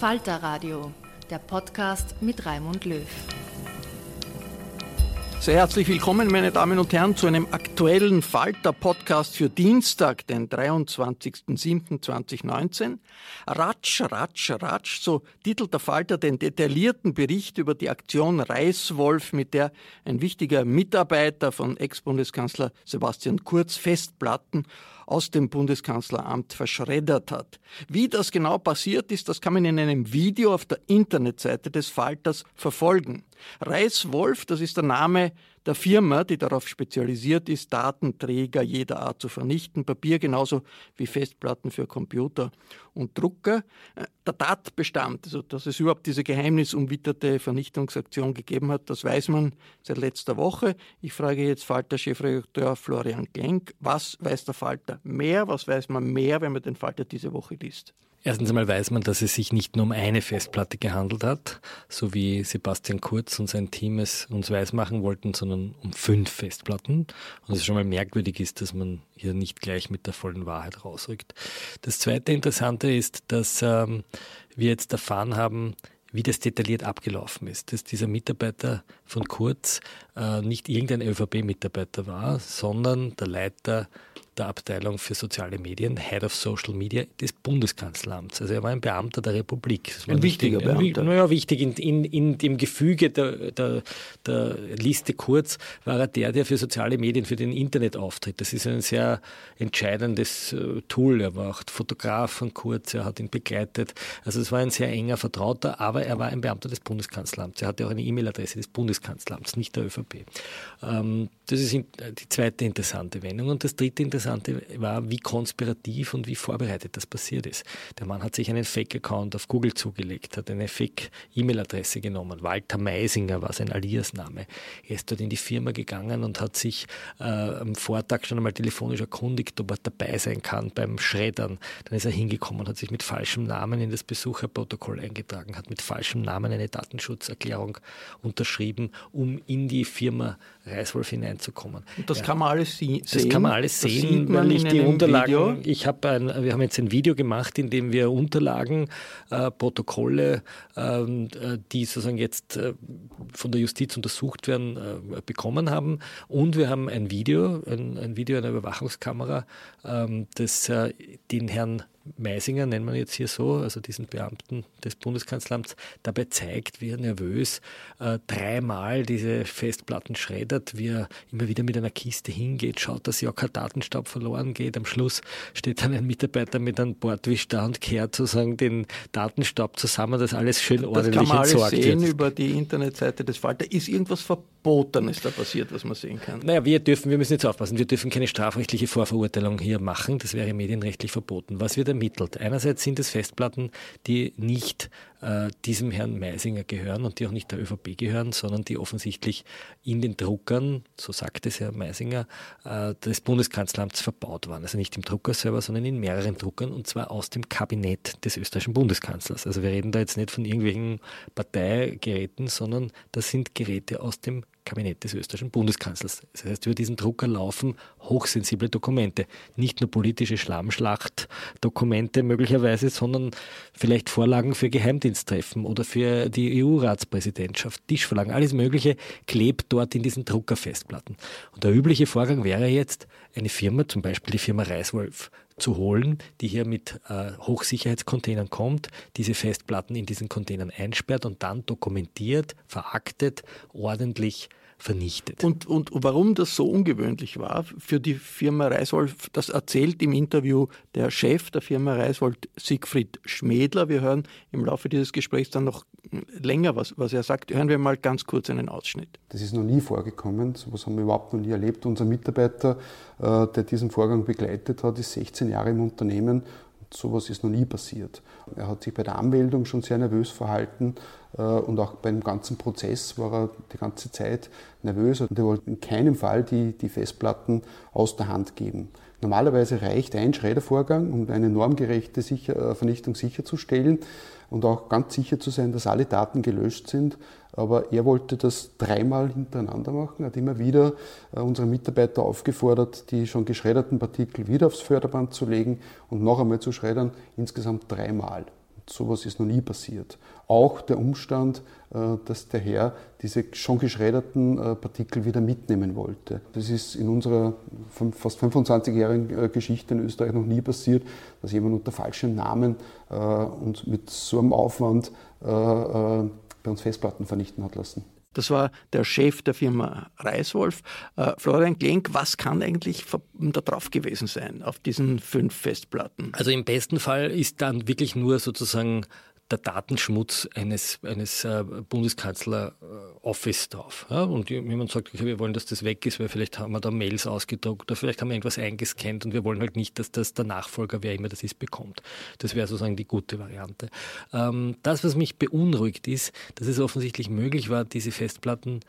Falter Radio, der Podcast mit Raimund Löw. Sehr herzlich willkommen, meine Damen und Herren, zu einem aktuellen Falter-Podcast für Dienstag, den 23.07.2019. Ratsch, Ratsch, Ratsch, so titelt der Falter den detaillierten Bericht über die Aktion Reißwolf, mit der ein wichtiger Mitarbeiter von Ex-Bundeskanzler Sebastian Kurz Festplatten aus dem Bundeskanzleramt verschreddert hat. Wie das genau passiert ist, das kann man in einem Video auf der Internetseite des Falters verfolgen. Reißwolf, das ist der Name der Firma, die darauf spezialisiert ist, Datenträger jeder Art zu vernichten, Papier genauso wie Festplatten für Computer und Drucker. Äh, der Tatbestand, also dass es überhaupt diese geheimnisumwitterte Vernichtungsaktion gegeben hat, das weiß man seit letzter Woche. Ich frage jetzt Falter-Chefredakteur Florian Klenk, was weiß der Falter mehr, was weiß man mehr, wenn man den Falter diese Woche liest? Erstens einmal weiß man, dass es sich nicht nur um eine Festplatte gehandelt hat, so wie Sebastian Kurz und sein Team es uns weismachen wollten, sondern um fünf Festplatten. Und es schon mal merkwürdig ist, dass man hier nicht gleich mit der vollen Wahrheit rausrückt. Das zweite Interessante ist, dass ähm, wir jetzt erfahren haben, wie das detailliert abgelaufen ist, dass dieser Mitarbeiter von Kurz äh, nicht irgendein ÖVP-Mitarbeiter war, sondern der Leiter der Abteilung für soziale Medien, Head of Social Media des Bundeskanzleramts. Also er war ein Beamter der Republik. Ein wichtiger ein, Beamter. Naja, wichtig. In, in, in dem Gefüge der, der, der Liste kurz war er der, der für soziale Medien, für den Internetauftritt. Das ist ein sehr entscheidendes äh, Tool. Er war auch Fotograf von Kurz, er hat ihn begleitet. Also es war ein sehr enger Vertrauter, aber er war ein Beamter des Bundeskanzleramts. Er hatte auch eine E-Mail-Adresse des Bundeskanzleramts, nicht der ÖVP. Ähm, das ist die zweite interessante Wendung. Und das dritte interessante Interessante war, wie konspirativ und wie vorbereitet das passiert ist. Der Mann hat sich einen Fake-Account auf Google zugelegt, hat eine Fake-E-Mail-Adresse genommen. Walter Meisinger war sein Alias-Name. Er ist dort in die Firma gegangen und hat sich äh, am Vortag schon einmal telefonisch erkundigt, ob er dabei sein kann beim Schreddern. Dann ist er hingekommen und hat sich mit falschem Namen in das Besucherprotokoll eingetragen, hat mit falschem Namen eine Datenschutzerklärung unterschrieben, um in die Firma Reißwolf hineinzukommen. Und das ja. kann man alles sehen. Das kann man alles sehen weil ich die Unterlagen, Video? ich habe ein, wir haben jetzt ein Video gemacht, in dem wir Unterlagen, äh, Protokolle, ähm, äh, die sozusagen jetzt äh, von der Justiz untersucht werden, äh, bekommen haben. Und wir haben ein Video, ein, ein Video einer Überwachungskamera, ähm, das äh, den Herrn Meisinger, nennen wir jetzt hier so, also diesen Beamten des Bundeskanzleramts, dabei zeigt, wie er nervös äh, dreimal diese Festplatten schreddert, wie er immer wieder mit einer Kiste hingeht, schaut, dass ja kein Datenstaub verloren geht. Am Schluss steht dann ein Mitarbeiter mit einem Bordwisch da und kehrt sozusagen den Datenstaub zusammen, dass alles schön ordentlich das kann man alles sehen wird. über die Internetseite des Falter. Ist irgendwas Verbotenes da passiert, was man sehen kann? Naja, wir dürfen, wir müssen jetzt aufpassen, wir dürfen keine strafrechtliche Vorverurteilung hier machen. Das wäre medienrechtlich verboten. Was wird ermittelt? Einerseits sind es Festplatten, die nicht äh, diesem Herrn Meisinger gehören und die auch nicht der ÖVP gehören, sondern die offensichtlich in den Druckern, so sagt es Herr Meisinger, äh, des Bundeskanzleramts verbaut waren. Also nicht im Drucker selber, sondern in mehreren Druckern und zwar aus dem Kabinett des österreichischen Bundeskanzlers. Also wir reden da jetzt nicht von irgendwelchen Parteigeräten, sondern das sind Geräte aus dem Kabinett des österreichischen Bundeskanzlers. Das heißt, über diesen Drucker laufen hochsensible Dokumente. Nicht nur politische Schlammschlacht-Dokumente möglicherweise, sondern vielleicht Vorlagen für Geheimdiensttreffen oder für die EU-Ratspräsidentschaft, Tischvorlagen, alles Mögliche klebt dort in diesen Druckerfestplatten. Und der übliche Vorgang wäre jetzt, eine Firma, zum Beispiel die Firma Reiswolf, zu holen, die hier mit äh, Hochsicherheitscontainern kommt, diese Festplatten in diesen Containern einsperrt und dann dokumentiert, veraktet, ordentlich vernichtet. Und, und warum das so ungewöhnlich war für die Firma Reiswolf, das erzählt im Interview der Chef der Firma Reiswolf, Siegfried Schmedler. Wir hören im Laufe dieses Gesprächs dann noch länger, was, was er sagt. Hören wir mal ganz kurz einen Ausschnitt. Das ist noch nie vorgekommen, so etwas haben wir überhaupt noch nie erlebt. Unser Mitarbeiter, äh, der diesen Vorgang begleitet hat, ist 16 Jahre im Unternehmen sowas ist noch nie passiert. Er hat sich bei der Anmeldung schon sehr nervös verhalten äh, und auch beim ganzen Prozess war er die ganze Zeit nervös und er wollte in keinem Fall die, die Festplatten aus der Hand geben. Normalerweise reicht ein Schreddervorgang, um eine normgerechte Sicher äh, Vernichtung sicherzustellen und auch ganz sicher zu sein, dass alle Daten gelöscht sind. Aber er wollte das dreimal hintereinander machen, hat immer wieder äh, unsere Mitarbeiter aufgefordert, die schon geschredderten Partikel wieder aufs Förderband zu legen und noch einmal zu schreddern, insgesamt dreimal. Sowas ist noch nie passiert. Auch der Umstand, äh, dass der Herr diese schon geschredderten äh, Partikel wieder mitnehmen wollte. Das ist in unserer fast 25-jährigen äh, Geschichte in Österreich noch nie passiert, dass jemand unter falschem Namen und mit so einem Aufwand bei uns Festplatten vernichten hat lassen. Das war der Chef der Firma Reiswolf. Äh, Florian Klenk, was kann eigentlich da drauf gewesen sein auf diesen fünf Festplatten? Also im besten Fall ist dann wirklich nur sozusagen der Datenschmutz eines, eines äh, Bundeskanzler-Office drauf. Ja? Und jemand sagt, okay, wir wollen, dass das weg ist, weil vielleicht haben wir da Mails ausgedruckt oder vielleicht haben wir irgendwas eingescannt und wir wollen halt nicht, dass das der Nachfolger, wer immer das ist, bekommt. Das wäre sozusagen die gute Variante. Ähm, das, was mich beunruhigt, ist, dass es offensichtlich möglich war, diese Festplatten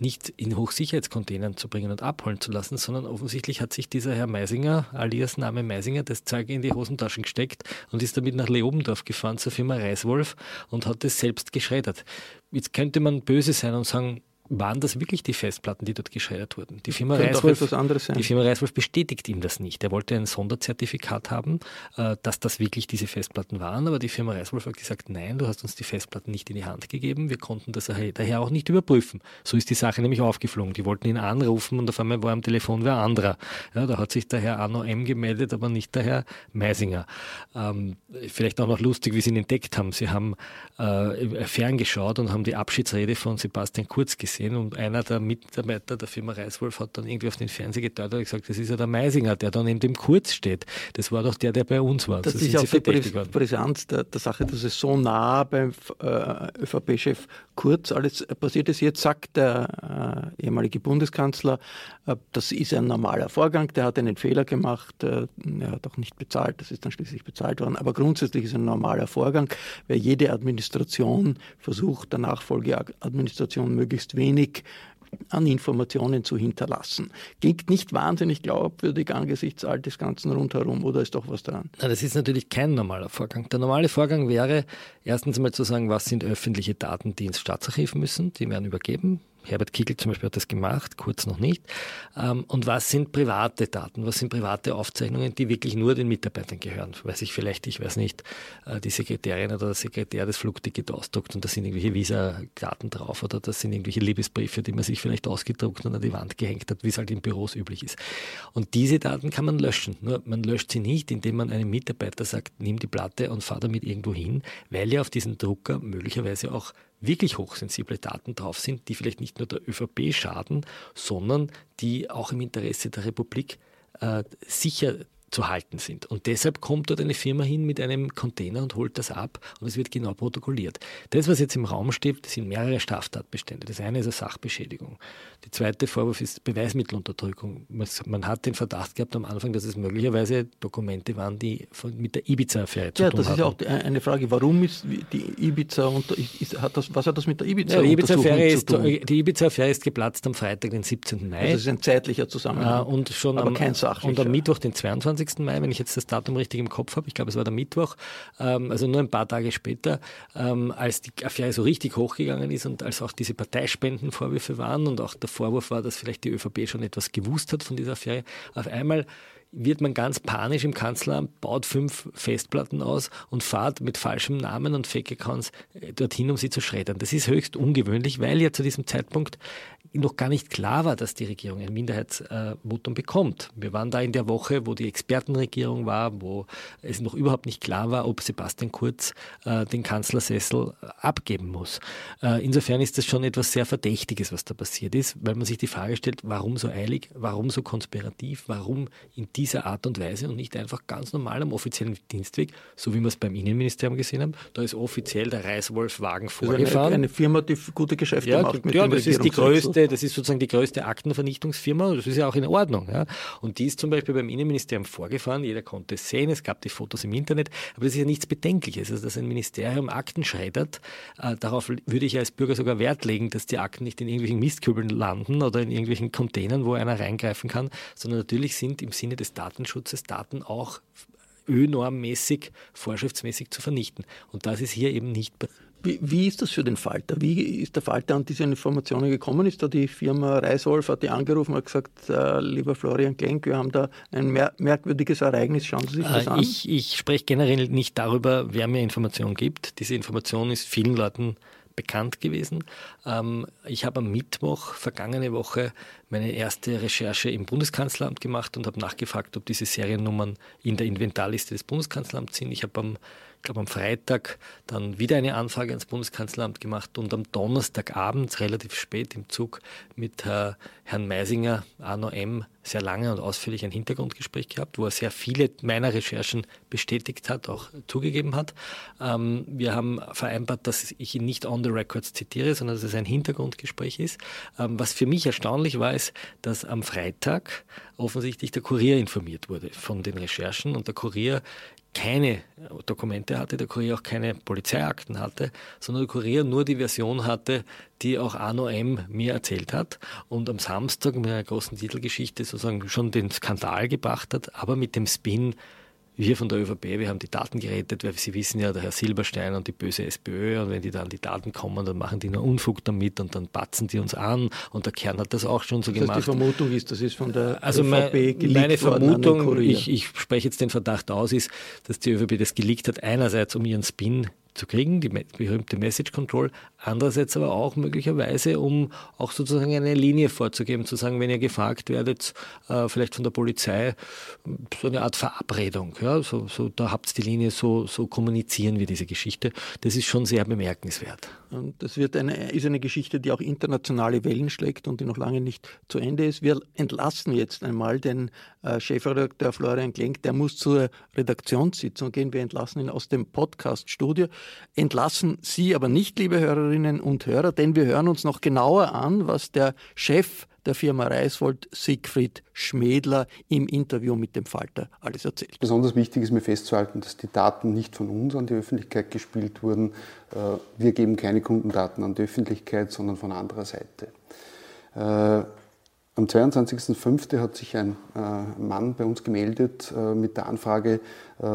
nicht in Hochsicherheitscontainern zu bringen und abholen zu lassen, sondern offensichtlich hat sich dieser Herr Meisinger, alias Name Meisinger, das Zeug in die Hosentaschen gesteckt und ist damit nach Leobendorf gefahren zur Firma Reiswolf und hat es selbst geschreddert. Jetzt könnte man böse sein und sagen, waren das wirklich die Festplatten, die dort geschreddert wurden? Die Firma, Reiswolf, die Firma Reiswolf bestätigt ihm das nicht. Er wollte ein Sonderzertifikat haben, äh, dass das wirklich diese Festplatten waren, aber die Firma Reiswolf hat gesagt, nein, du hast uns die Festplatten nicht in die Hand gegeben, wir konnten das daher auch nicht überprüfen. So ist die Sache nämlich aufgeflogen. Die wollten ihn anrufen und auf einmal war am Telefon wer anderer. Ja, da hat sich der Herr Arno M. gemeldet, aber nicht der Herr Meisinger. Ähm, vielleicht auch noch lustig, wie sie ihn entdeckt haben. Sie haben äh, ferngeschaut und haben die Abschiedsrede von Sebastian Kurz gesehen gesehen und einer der Mitarbeiter der Firma Reiswolf hat dann irgendwie auf den Fernseher gedeutet und gesagt, das ist ja der Meisinger, der da neben dem Kurz steht. Das war doch der, der bei uns war. Das so ist ja auch die Brisanz der, der, Sache, dass es so nah beim äh, ÖVP-Chef Kurz alles passiert ist. Jetzt sagt der äh, ehemalige Bundeskanzler, äh, das ist ein normaler Vorgang, der hat einen Fehler gemacht, äh, er hat auch nicht bezahlt, das ist dann schließlich bezahlt worden, aber grundsätzlich ist ein normaler Vorgang, weil jede Administration versucht, der Nachfolgeadministration möglichst wenig wenig an Informationen zu hinterlassen. Klingt nicht wahnsinnig glaubwürdig angesichts all des Ganzen rundherum oder ist doch was dran? Na, das ist natürlich kein normaler Vorgang. Der normale Vorgang wäre erstens mal zu sagen, was sind öffentliche Daten, die ins Staatsarchiv müssen, die werden übergeben. Herbert Kickl zum Beispiel hat das gemacht, kurz noch nicht. Ähm, und was sind private Daten? Was sind private Aufzeichnungen, die wirklich nur den Mitarbeitern gehören? Weiß ich vielleicht, ich weiß nicht, äh, die Sekretärin oder der Sekretär das Flugticket ausdruckt und da sind irgendwelche Visa-Daten drauf oder das sind irgendwelche Liebesbriefe, die man sich vielleicht ausgedruckt und an die Wand gehängt hat, wie es halt in Büros üblich ist. Und diese Daten kann man löschen. Nur man löscht sie nicht, indem man einem Mitarbeiter sagt, nimm die Platte und fahr damit irgendwo hin, weil ja auf diesem Drucker möglicherweise auch wirklich hochsensible Daten drauf sind, die vielleicht nicht nur der ÖVP schaden, sondern die auch im Interesse der Republik äh, sicher zu halten sind. Und deshalb kommt dort eine Firma hin mit einem Container und holt das ab und es wird genau protokolliert. Das, was jetzt im Raum steht, sind mehrere Straftatbestände. Das eine ist eine Sachbeschädigung. Die zweite Vorwurf ist Beweismittelunterdrückung. Man hat den Verdacht gehabt am Anfang, dass es möglicherweise Dokumente waren, die von, mit der Ibiza-Affäre zu ja, tun haben. Ja, das ist ja auch eine Frage. Warum ist die Ibiza unter, ist, hat das, was hat das mit der Ibiza ja, die Ibiza-Affäre ist, Ibiza ist geplatzt am Freitag, den 17. Mai. Also das ist ein zeitlicher Zusammenhang. Äh, und schon aber am, kein sachlicher. Und am Mittwoch, den 22. Mai, wenn ich jetzt das Datum richtig im Kopf habe, ich glaube, es war der Mittwoch, ähm, also nur ein paar Tage später, ähm, als die Affäre so richtig hochgegangen ist und als auch diese Parteispendenvorwürfe waren und auch der Vorwurf war, dass vielleicht die ÖVP schon etwas gewusst hat von dieser Affäre, auf einmal wird man ganz panisch im Kanzleramt, baut fünf Festplatten aus und fahrt mit falschem Namen und Fake-Accounts äh, dorthin, um sie zu schreddern. Das ist höchst ungewöhnlich, weil ja zu diesem Zeitpunkt noch gar nicht klar war, dass die Regierung ein Minderheitsvotum bekommt. Wir waren da in der Woche, wo die Expertenregierung war, wo es noch überhaupt nicht klar war, ob Sebastian Kurz äh, den Kanzlersessel abgeben muss. Äh, insofern ist das schon etwas sehr Verdächtiges, was da passiert ist, weil man sich die Frage stellt, warum so eilig, warum so konspirativ, warum in dieser Art und Weise und nicht einfach ganz normal am offiziellen Dienstweg, so wie wir es beim Innenministerium gesehen haben. Da ist offiziell der Reiswolf-Wagen vorgefahren. Eine, eine, Firma, die gute Geschäfte ja, macht mit ja, das ist die größte, das ist sozusagen die größte Aktenvernichtungsfirma. Das ist ja auch in Ordnung. Ja. Und die ist zum Beispiel beim Innenministerium vorgefahren. Jeder konnte es sehen. Es gab die Fotos im Internet. Aber das ist ja nichts Bedenkliches. Also, dass ein Ministerium Akten schreddert, äh, darauf würde ich als Bürger sogar Wert legen, dass die Akten nicht in irgendwelchen Mistkübeln landen oder in irgendwelchen Containern, wo einer reingreifen kann, sondern natürlich sind im Sinne des Datenschutzes Daten auch ö-normmäßig, vorschriftsmäßig zu vernichten. Und das ist hier eben nicht wie, wie, ist das für den Falter? Wie ist der Falter an diese Informationen gekommen? Ist da die Firma Reiswolf, hat die angerufen und gesagt, äh, lieber Florian Klenk, wir haben da ein mer merkwürdiges Ereignis, schauen Sie sich das äh, an. Ich, ich spreche generell nicht darüber, wer mir Informationen gibt. Diese Information ist vielen Leuten bekannt gewesen. Ähm, ich habe am Mittwoch vergangene Woche meine erste Recherche im Bundeskanzleramt gemacht und habe nachgefragt, ob diese Seriennummern in der Inventarliste des Bundeskanzleramts sind. Ich habe am glaube am Freitag dann wieder eine Anfrage ans Bundeskanzleramt gemacht und am Donnerstagabend relativ spät im Zug mit äh, Herrn Meisinger, Arno M., sehr lange und ausführlich ein Hintergrundgespräch gehabt, wo er sehr viele meiner Recherchen bestätigt hat, auch zugegeben hat. Ähm, wir haben vereinbart, dass ich ihn nicht on the records zitiere, sondern dass es ein Hintergrundgespräch ist. Ähm, was für mich erstaunlich war, ist, dass am Freitag offensichtlich der Kurier informiert wurde von den Recherchen und der Kurier keine Dokumente hatte, der Kurier auch keine Polizeiakten hatte, sondern der Kurier nur die Version hatte, die auch Arno M. mir erzählt hat und am Samstag mit einer großen Titelgeschichte sozusagen schon den Skandal gebracht hat, aber mit dem Spin, wir von der ÖVP, wir haben die Daten gerettet, weil Sie wissen ja, der Herr Silberstein und die böse SPÖ und wenn die dann die Daten kommen, dann machen die nur Unfug damit und dann batzen die uns an und der Kern hat das auch schon so das gemacht. Heißt, die Vermutung ist, das ist von der also ÖVP mein, meine Vermutung, ich, ich spreche jetzt den Verdacht aus, ist, dass die ÖVP das geleakt hat, einerseits um ihren Spin zu kriegen, die berühmte Message Control, andererseits aber auch möglicherweise, um auch sozusagen eine Linie vorzugeben, zu sagen, wenn ihr gefragt werdet, äh, vielleicht von der Polizei, so eine Art Verabredung, ja, so, so da habt ihr die Linie, so, so kommunizieren wir diese Geschichte. Das ist schon sehr bemerkenswert. Und das wird eine, ist eine Geschichte, die auch internationale Wellen schlägt und die noch lange nicht zu Ende ist. Wir entlassen jetzt einmal den äh, Chefredakteur Florian Klenk, der muss zur Redaktionssitzung gehen. Wir entlassen ihn aus dem Podcast-Studio. Entlassen Sie aber nicht, liebe Hörerinnen und Hörer, denn wir hören uns noch genauer an, was der Chef der Firma Reiswold, Siegfried Schmedler, im Interview mit dem Falter alles erzählt. Besonders wichtig ist mir festzuhalten, dass die Daten nicht von uns an die Öffentlichkeit gespielt wurden. Äh, wir geben keine Kundendaten an die Öffentlichkeit, sondern von anderer Seite. Äh, am 22.05. hat sich ein äh, Mann bei uns gemeldet mit der Anfrage,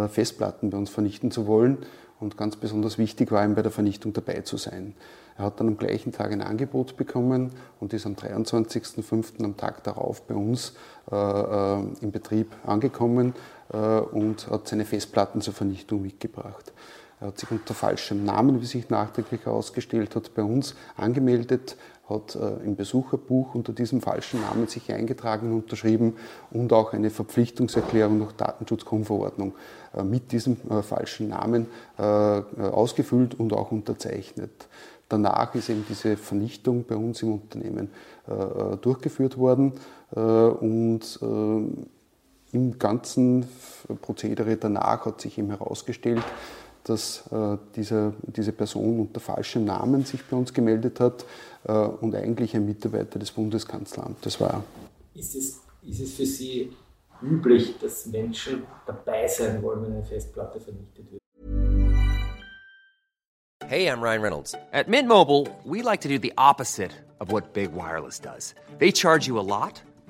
Festplatten bei uns vernichten zu wollen. Und ganz besonders wichtig war ihm bei der Vernichtung dabei zu sein. Er hat dann am gleichen Tag ein Angebot bekommen und ist am 23.05. am Tag darauf bei uns äh, äh, im Betrieb angekommen äh, und hat seine Festplatten zur Vernichtung mitgebracht. Er hat sich unter falschem Namen, wie sich nachträglich herausgestellt hat, bei uns angemeldet, hat äh, im Besucherbuch unter diesem falschen Namen sich eingetragen und unterschrieben und auch eine Verpflichtungserklärung nach Datenschutzgrundverordnung äh, mit diesem äh, falschen Namen äh, ausgefüllt und auch unterzeichnet. Danach ist eben diese Vernichtung bei uns im Unternehmen äh, durchgeführt worden. Äh, und äh, im ganzen Prozedere danach hat sich eben herausgestellt, dass äh, diese, diese Person unter falschem Namen sich bei uns gemeldet hat äh, und eigentlich ein Mitarbeiter des Bundeskanzleramtes war. Ist es, ist es für Sie üblich, dass Menschen dabei sein wollen, wenn eine Festplatte vernichtet wird? Hey, I'm Ryan Reynolds. At Mint Mobile, we like to do the opposite of what Big Wireless does. They charge you a lot.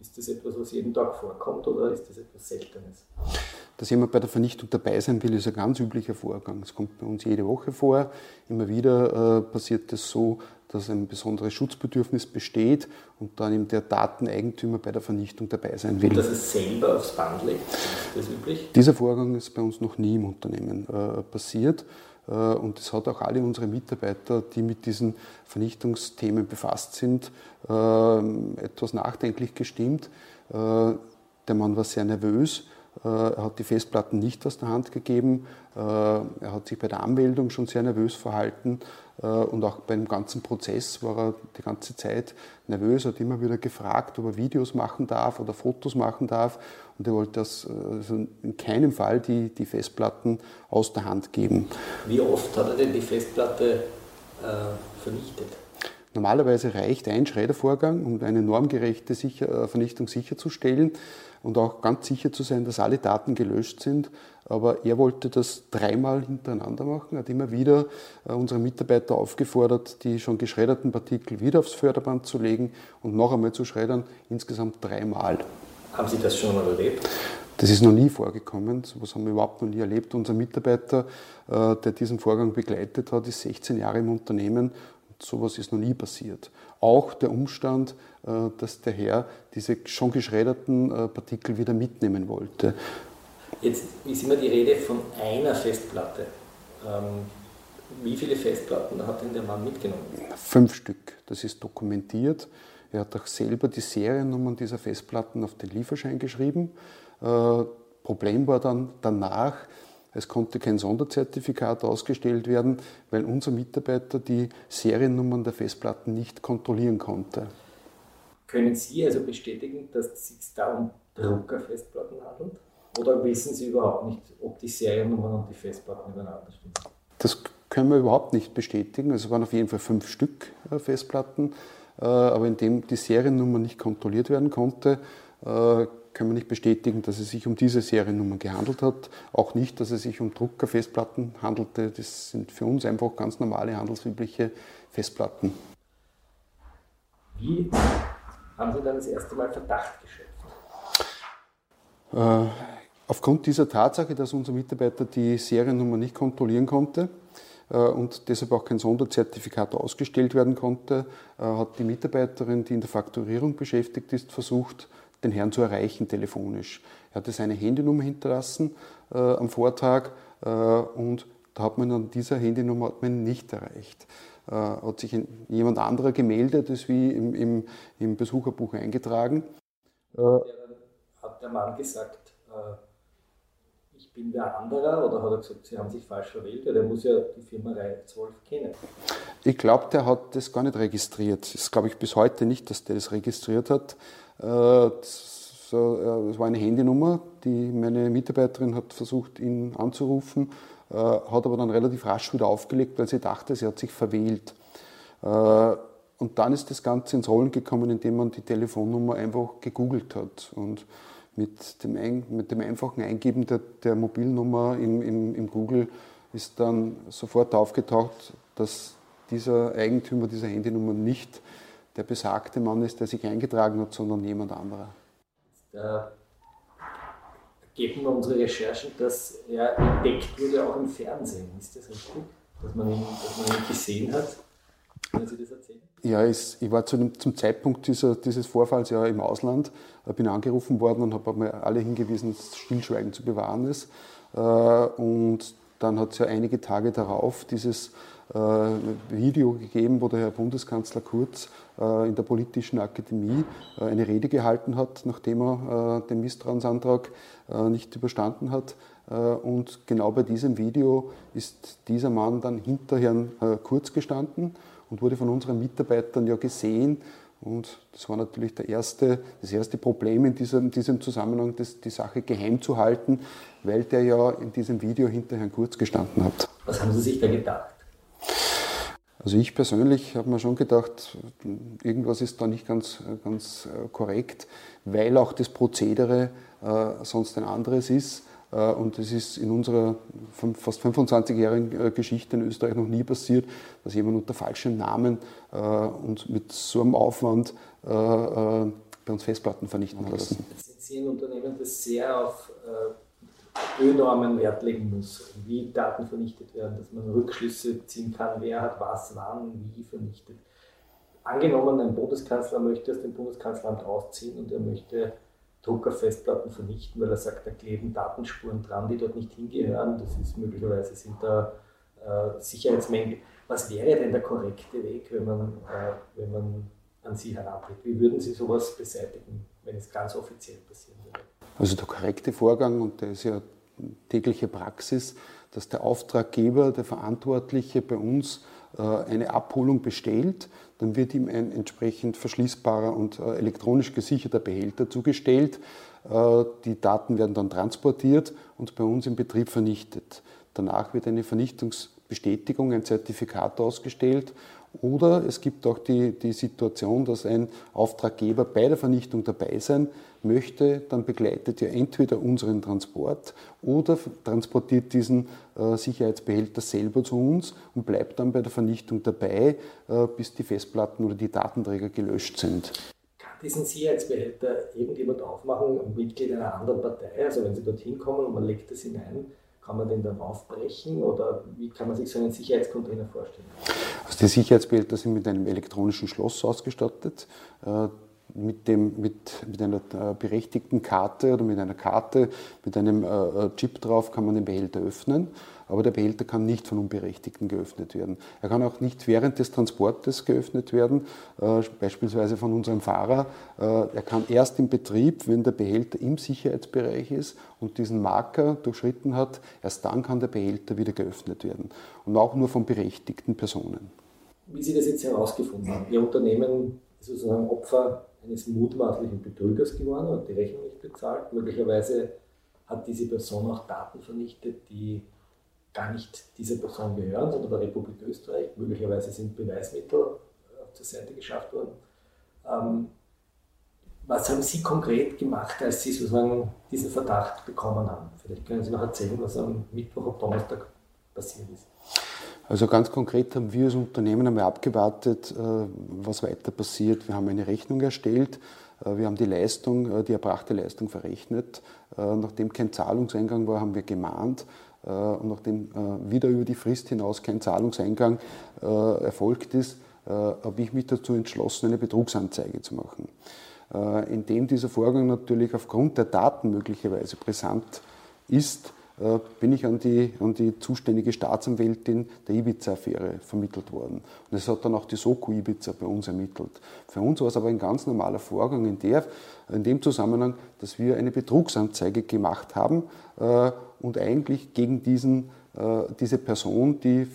Ist das etwas, was jeden Tag vorkommt oder ist das etwas Seltenes? Dass jemand bei der Vernichtung dabei sein will, ist ein ganz üblicher Vorgang. Es kommt bei uns jede Woche vor. Immer wieder äh, passiert es das so, dass ein besonderes Schutzbedürfnis besteht und dann eben der Dateneigentümer bei der Vernichtung dabei sein will. Und dass es selber aufs Band legt, ist das üblich? Dieser Vorgang ist bei uns noch nie im Unternehmen äh, passiert. Äh, und das hat auch alle unsere Mitarbeiter, die mit diesen Vernichtungsthemen befasst sind, äh, etwas nachdenklich gestimmt. Äh, der Mann war sehr nervös er hat die Festplatten nicht aus der Hand gegeben. Äh, er hat sich bei der Anmeldung schon sehr nervös verhalten äh, und auch beim ganzen Prozess war er die ganze Zeit nervös, hat immer wieder gefragt, ob er Videos machen darf oder Fotos machen darf und er wollte das also in keinem Fall die, die Festplatten aus der Hand geben. Wie oft hat er denn die Festplatte äh, vernichtet? Normalerweise reicht ein Schreddervorgang, um eine normgerechte sicher, Vernichtung sicherzustellen und auch ganz sicher zu sein, dass alle Daten gelöscht sind. Aber er wollte das dreimal hintereinander machen, hat immer wieder äh, unsere Mitarbeiter aufgefordert, die schon geschredderten Partikel wieder aufs Förderband zu legen und noch einmal zu schreddern, insgesamt dreimal. Haben Sie das schon mal erlebt? Das ist noch nie vorgekommen, so etwas haben wir überhaupt noch nie erlebt. Unser Mitarbeiter, äh, der diesen Vorgang begleitet hat, ist 16 Jahre im Unternehmen sowas ist noch nie passiert. Auch der Umstand, äh, dass der Herr diese schon geschredderten äh, Partikel wieder mitnehmen wollte. Jetzt ist immer die Rede von einer Festplatte. Ähm, wie viele Festplatten hat denn der Mann mitgenommen? Fünf Stück. Das ist dokumentiert. Er hat auch selber die Seriennummern dieser Festplatten auf den Lieferschein geschrieben. Äh, Problem war dann danach, es konnte kein Sonderzertifikat ausgestellt werden, weil unser Mitarbeiter die Seriennummern der Festplatten nicht kontrollieren konnte. Können Sie also bestätigen, dass es sich da um Druckerfestplatten handelt? Oder wissen Sie überhaupt nicht, ob die Seriennummern und die Festplatten übereinander stimmen? Das können wir überhaupt nicht bestätigen. Es waren auf jeden Fall fünf Stück äh, Festplatten, äh, aber indem die Seriennummer nicht kontrolliert werden konnte, können wir nicht bestätigen, dass es sich um diese Seriennummer gehandelt hat. Auch nicht, dass es sich um Druckerfestplatten handelte. Das sind für uns einfach ganz normale handelsübliche Festplatten. Wie haben Sie dann das erste Mal Verdacht geschöpft? Äh, aufgrund dieser Tatsache, dass unser Mitarbeiter die Seriennummer nicht kontrollieren konnte äh, und deshalb auch kein Sonderzertifikat ausgestellt werden konnte, äh, hat die Mitarbeiterin, die in der Fakturierung beschäftigt ist, versucht, den Herrn zu erreichen telefonisch. Er hatte seine Handynummer hinterlassen äh, am Vortag äh, und da hat man an dieser Handynummer hat man nicht erreicht. Äh, hat sich jemand anderer gemeldet, ist wie im, im, im Besucherbuch eingetragen. Äh, hat der Mann gesagt, äh, bin der andere oder hat er gesagt, Sie haben sich falsch verwählt? Weil der muss ja die Firma Reihe 12 kennen. Ich glaube, der hat das gar nicht registriert. Das glaube ich bis heute nicht, dass der das registriert hat. Es war eine Handynummer, die meine Mitarbeiterin hat versucht, ihn anzurufen äh, hat aber dann relativ rasch wieder aufgelegt, weil sie dachte, sie hat sich verwählt. Äh, und dann ist das Ganze ins Rollen gekommen, indem man die Telefonnummer einfach gegoogelt hat. Und mit dem, ein, mit dem einfachen Eingeben der, der Mobilnummer im, im, im, Google ist dann sofort aufgetaucht, dass dieser Eigentümer dieser Handynummer nicht der besagte Mann ist, der sich eingetragen hat, sondern jemand anderer. Der geben wir unsere Recherchen, dass er entdeckt wurde auch im Fernsehen. Ist das richtig? Dass man ihn, dass man ihn gesehen hat? Können Sie das erzählen? Ja, ich, war zum Zeitpunkt dieser, dieses Vorfalls ja im Ausland, bin angerufen worden und habe alle hingewiesen, dass Stillschweigen zu bewahren ist. Äh, und Dann hat es ja einige Tage darauf dieses äh, Video gegeben, wo der Herr Bundeskanzler Kurz äh, in der Politischen Akademie äh, eine Rede gehalten hat, nachdem er den Misstrauensantrag nicht überstanden hat. Und genau bei diesem Video ist dieser Mann dann hinter Herrn Kurz gestanden und wurde von unseren Mitarbeitern ja gesehen. Und das war natürlich der erste, das erste Problem in diesem, diesem Zusammenhang, das, die Sache geheim zu halten, weil der ja in diesem Video hinter Herrn Kurz gestanden hat. Was haben Sie sich da gedacht? Also ich persönlich habe mir schon gedacht, irgendwas ist da nicht ganz, ganz äh, korrekt, weil auch das Prozedere äh, sonst ein anderes ist. Äh, und es ist in unserer fast 25-jährigen äh, Geschichte in Österreich noch nie passiert, dass jemand unter falschem Namen äh, und mit so einem Aufwand bei uns Festplatten vernichten hat lassen. Sind Sie ein Unternehmen, das sehr auf Ölnormen Wert legen muss, wie Daten vernichtet werden, dass man Rückschlüsse ziehen kann, wer hat was, wann, wie vernichtet. Angenommen, ein Bundeskanzler möchte aus dem Bundeskanzleramt ausziehen und er möchte Druckerfestplatten vernichten, weil er sagt, da kleben Datenspuren dran, die dort nicht hingehören. Das ist möglicherweise sind da äh, Sicherheitsmängel. Was wäre denn der korrekte Weg, wenn man, äh, wenn man an Sie herantritt? Wie würden Sie sowas beseitigen, wenn es ganz offiziell passieren würde? Also der korrekte Vorgang, und der ist ja tägliche Praxis, dass der Auftraggeber, der Verantwortliche bei uns eine Abholung bestellt, dann wird ihm ein entsprechend verschließbarer und äh, elektronisch gesicherter Behälter zugestellt. Äh, die Daten werden dann transportiert und bei uns im Betrieb vernichtet. Danach wird eine Vernichtungsbestätigung, ein Zertifikat ausgestellt oder es gibt auch die, die Situation, dass ein Auftraggeber bei der Vernichtung dabei sein möchte, dann begleitet er entweder unseren Transport oder transportiert diesen äh, Sicherheitsbehälter selber zu uns und bleibt dann bei der Vernichtung dabei, äh, bis die Festplatten oder die Datenträger gelöscht sind. Kann diesen Sicherheitsbehälter irgendjemand aufmachen, ein Mitglied einer anderen Partei? Also wenn Sie dorthin kommen und man legt das hinein, kann man den dann aufbrechen oder wie kann man sich so einen Sicherheitscontainer vorstellen? Also die Sicherheitsbehälter sind mit einem elektronischen Schloss ausgestattet. Äh, mit, dem, mit, mit einer äh, berechtigten Karte oder mit einer Karte mit einem äh, Chip drauf kann man den Behälter öffnen aber der Behälter kann nicht von Unberechtigten geöffnet werden. Er kann auch nicht während des Transportes geöffnet werden, äh, beispielsweise von unserem Fahrer. Äh, er kann erst im Betrieb, wenn der Behälter im Sicherheitsbereich ist und diesen Marker durchschritten hat, erst dann kann der Behälter wieder geöffnet werden. Und auch nur von berechtigten Personen. Wie Sie das jetzt herausgefunden haben, Ihr Unternehmen ist sozusagen Opfer eines mutmaßlichen Betrügers geworden und die Rechnung nicht bezahlt. Möglicherweise hat diese Person auch Daten vernichtet, die gar nicht dieser Person gehören, sondern der Republik Österreich. Möglicherweise sind Beweismittel der Seite geschafft worden. Ähm, was haben Sie konkret gemacht, als Sie sozusagen diesen Verdacht bekommen haben? Vielleicht können Sie noch erzählen, was am Mittwoch und Donnerstag passiert ist. Also ganz konkret haben wir als Unternehmen einmal abgewartet, äh, was weiter passiert. Wir haben eine Rechnung erstellt, äh, wir haben die Leistung, äh, die erbrachte Leistung verrechnet. Nachdem kein Zahlungseingang war, haben wir gemahnt. Äh, und nachdem äh, wieder über die Frist hinaus kein Zahlungseingang äh, erfolgt ist, habe ich mich dazu entschlossen, eine Betrugsanzeige zu machen. Indem dieser Vorgang natürlich aufgrund der Daten möglicherweise brisant ist, bin ich an die, an die zuständige Staatsanwältin der Ibiza-Affäre vermittelt worden. Und es hat dann auch die Soko Ibiza bei uns ermittelt. Für uns war es aber ein ganz normaler Vorgang in, der, in dem Zusammenhang, dass wir eine Betrugsanzeige gemacht haben und eigentlich gegen diesen, äh, diese Person, die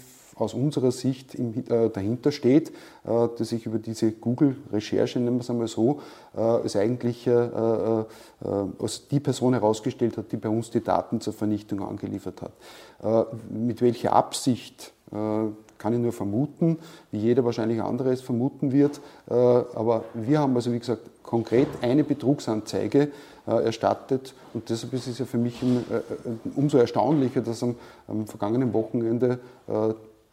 aus unserer Sicht im, äh, dahinter steht, äh, die sich über diese Google-Recherche, nennen wir es einmal so, äh, als eigentlich äh, äh, als die Person herausgestellt hat, die bei uns die Daten zur Vernichtung angeliefert hat. mit welcher Absicht kann ich nur vermuten, wie jeder wahrscheinlich anderes vermuten wird. aber wir haben also, wie gesagt, konkret eine Betrugsanzeige erstattet. Und deshalb ist es ja für mich umso erstaunlicher, dass am, am vergangenen Wochenende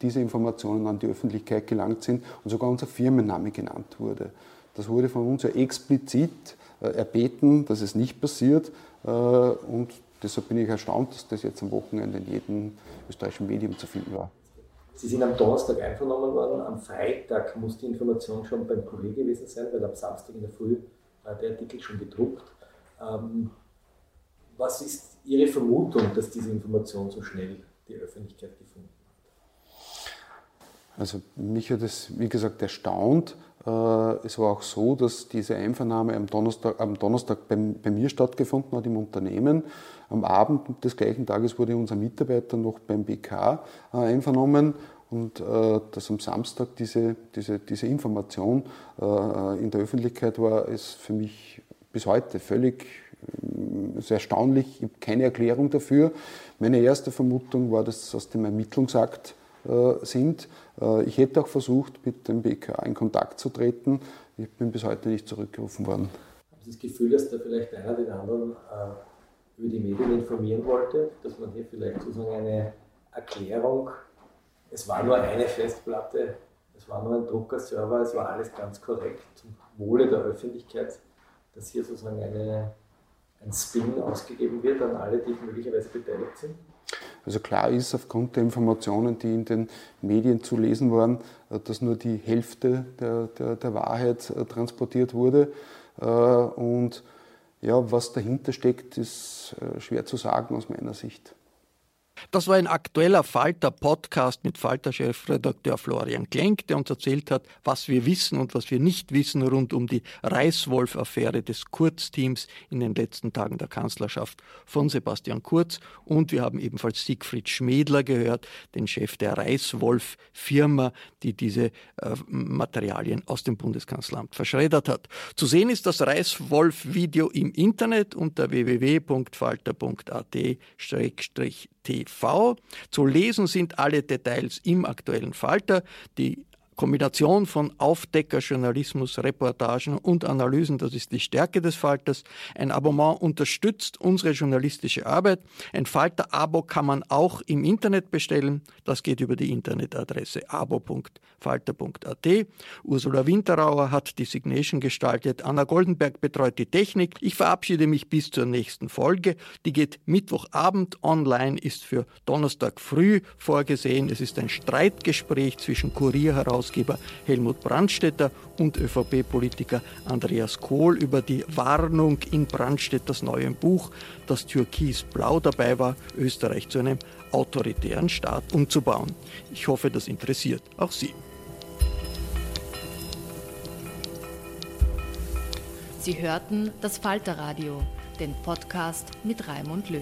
diese Informationen an die Öffentlichkeit gelangt sind und sogar unser Firmenname genannt wurde. Das wurde von uns ja explizit erbeten, dass es nicht passiert. Und deshalb bin ich erstaunt, dass das jetzt am Wochenende in jedem österreichischen Medium zu finden war. Sie sind am Donnerstag einvernommen worden. Am Freitag muss die Information schon beim Kurier gewesen sein, weil am Samstag in der Früh war der Artikel schon gedruckt. Ähm, was ist Ihre Vermutung, dass diese Information so schnell die Öffentlichkeit gefunden hat? Also mich hat es, wie gesagt, erstaunt. Äh, es war auch so, dass diese Einvernahme am Donnerstag, am Donnerstag bei, bei, mir stattgefunden hat im Unternehmen. Am Abend des gleichen Tages wurde unser Mitarbeiter noch beim BK äh, einvernommen und äh, dass am Samstag diese, diese, diese Information in der Öffentlichkeit war, ist für mich bis heute völlig sehr erstaunlich. Ich habe keine Erklärung dafür. Meine erste Vermutung war, dass aus dem Ermittlungsakt sind. Äh, ich hätte auch versucht, mit dem BKA in Kontakt zu treten. Ich bin bis heute nicht zurückgerufen worden. Haben Sie das Gefühl, dass da vielleicht einer den anderen äh, über die Medien informieren wollte, dass man hier vielleicht sozusagen eine Erklärung, es war nur eine Festplatte, es war nur ein Druckerserver, es war alles ganz korrekt zum Wohle der Öffentlichkeit, dass hier sozusagen eine, ein Spin ausgegeben wird an alle, die möglicherweise beteiligt sind? Also klar ist aufgrund der Informationen, die in den Medien zu lesen waren, äh, dass nur die Hälfte der, der, der Wahrheit äh, transportiert wurde. Äh, und ja, was dahinter steckt, ist schwer zu sagen aus meiner Sicht. Das war ein aktueller Falter-Podcast mit Falter-Chefredakteur Florian Klenk, der uns erzählt hat, was wir wissen und was wir nicht wissen rund um die Reißwolf-Affäre des Kurz-Teams in den letzten Tagen der Kanzlerschaft von Sebastian Kurz. Und wir haben ebenfalls Siegfried Schmedler gehört, den Chef der Reißwolf-Firma, die diese äh, Materialien aus dem Bundeskanzleramt verschreddert hat. Zu sehen ist das Reißwolf-Video im Internet unter www.falter.at-tv. Zu lesen sind alle Details im aktuellen Falter. Die Kombination von Aufdeckerjournalismus, Reportagen und Analysen, das ist die Stärke des Falters. Ein Abonnement unterstützt unsere journalistische Arbeit. Ein Falter-Abo kann man auch im Internet bestellen. Das geht über die Internetadresse abo.falter.at. Ursula Winterauer hat die Signation gestaltet. Anna Goldenberg betreut die Technik. Ich verabschiede mich bis zur nächsten Folge. Die geht Mittwochabend online, ist für Donnerstag früh vorgesehen. Es ist ein Streitgespräch zwischen Kurier Herausgeber Helmut Brandstetter und ÖVP-Politiker Andreas Kohl über die Warnung in Brandstetters neuem Buch, dass Türkis-Blau dabei war, Österreich zu einem autoritären Staat umzubauen. Ich hoffe, das interessiert auch Sie. Sie hörten das Falterradio, den Podcast mit Raimund Löw.